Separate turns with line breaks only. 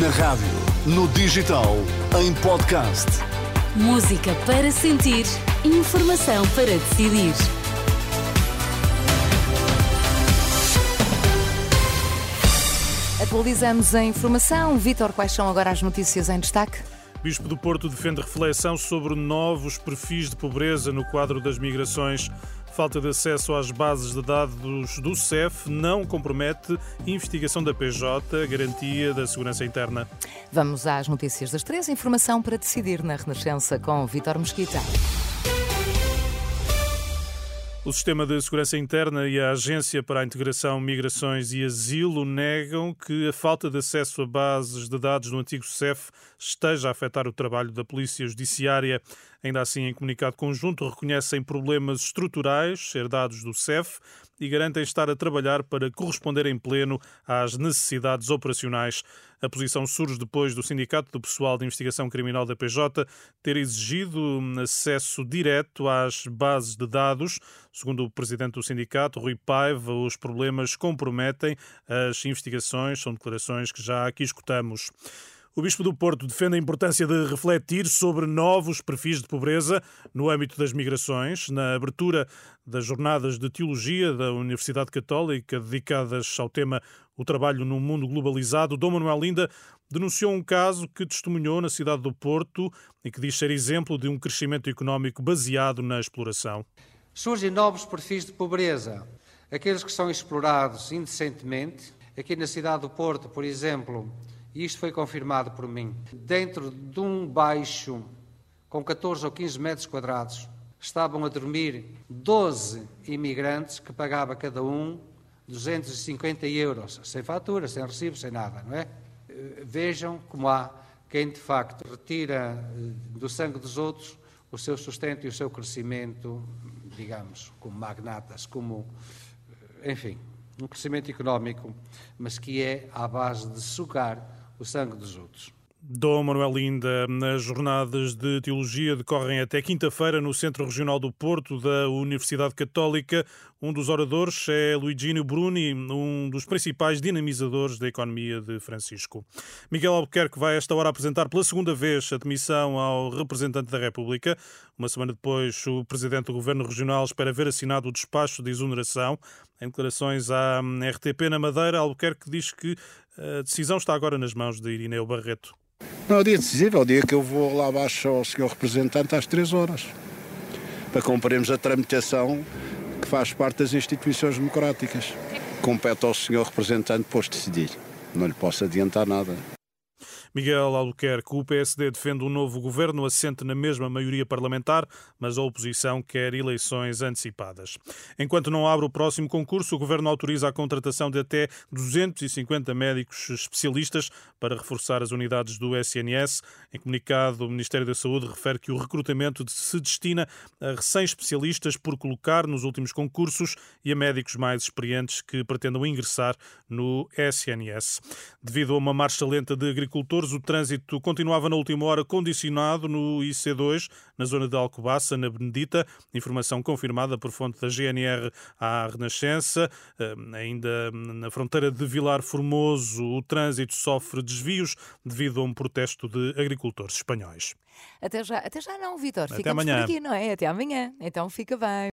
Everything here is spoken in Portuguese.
Na rádio, no digital, em podcast.
Música para sentir, informação para decidir.
Atualizamos a informação. Vítor, quais são agora as notícias em destaque?
Bispo do Porto defende reflexão sobre novos perfis de pobreza no quadro das migrações. Falta de acesso às bases de dados do CEF não compromete investigação da PJ, garantia da segurança interna.
Vamos às notícias das três. Informação para decidir na Renascença com Vítor Mesquita.
O Sistema de Segurança Interna e a Agência para a Integração, Migrações e Asilo negam que a falta de acesso a bases de dados do antigo CEF esteja a afetar o trabalho da Polícia Judiciária. Ainda assim, em comunicado conjunto, reconhecem problemas estruturais herdados do CEF e garantem estar a trabalhar para corresponder em pleno às necessidades operacionais. A posição surge depois do Sindicato do Pessoal de Investigação Criminal da PJ ter exigido acesso direto às bases de dados. Segundo o presidente do sindicato, Rui Paiva, os problemas comprometem as investigações. São declarações que já aqui escutamos. O Bispo do Porto defende a importância de refletir sobre novos perfis de pobreza no âmbito das migrações. Na abertura das jornadas de teologia da Universidade Católica dedicadas ao tema O trabalho num mundo globalizado, Dom Manuel Linda denunciou um caso que testemunhou na cidade do Porto e que diz ser exemplo de um crescimento económico baseado na exploração.
Surgem novos perfis de pobreza, aqueles que são explorados indecentemente. Aqui na cidade do Porto, por exemplo, e isto foi confirmado por mim, dentro de um baixo com 14 ou 15 metros quadrados, estavam a dormir 12 imigrantes que pagava cada um 250 euros, sem fatura, sem recibo, sem nada, não é? Vejam como há quem de facto retira eh, do sangue dos outros o seu sustento e o seu crescimento, digamos, como magnatas, como, eh, enfim, um crescimento económico, mas que é à base de sugar o sangue dos outros.
Dom Manuel Linda, as jornadas de teologia decorrem até quinta-feira no Centro Regional do Porto da Universidade Católica. Um dos oradores é Luigino Bruni, um dos principais dinamizadores da economia de Francisco. Miguel Albuquerque vai esta hora apresentar pela segunda vez a demissão ao representante da República. Uma semana depois, o presidente do Governo Regional espera ver assinado o despacho de exoneração. Em declarações à RTP na Madeira, Albuquerque diz que a decisão está agora nas mãos de Irineu Barreto.
Não é o dia decisivo, é o dia que eu vou lá abaixo ao senhor representante às três horas, para cumprirmos a tramitação que faz parte das instituições democráticas. Compete ao senhor representante depois decidir. Não lhe posso adiantar nada.
Miguel Albuquerque, o PSD defende um novo governo assente na mesma maioria parlamentar, mas a oposição quer eleições antecipadas. Enquanto não abre o próximo concurso, o governo autoriza a contratação de até 250 médicos especialistas para reforçar as unidades do SNS. Em comunicado, o Ministério da Saúde refere que o recrutamento se destina a recém-especialistas por colocar nos últimos concursos e a médicos mais experientes que pretendam ingressar no SNS. Devido a uma marcha lenta de agricultores, Açores, o trânsito continuava na última hora condicionado no IC2, na zona de Alcobaça, na Benedita. Informação confirmada por fonte da GNR à Renascença. Ainda na fronteira de Vilar Formoso, o trânsito sofre desvios devido a um protesto de agricultores espanhóis.
Até já, até já não, Vitor.
Até amanhã.
por aqui, não é? Até amanhã. Então fica bem.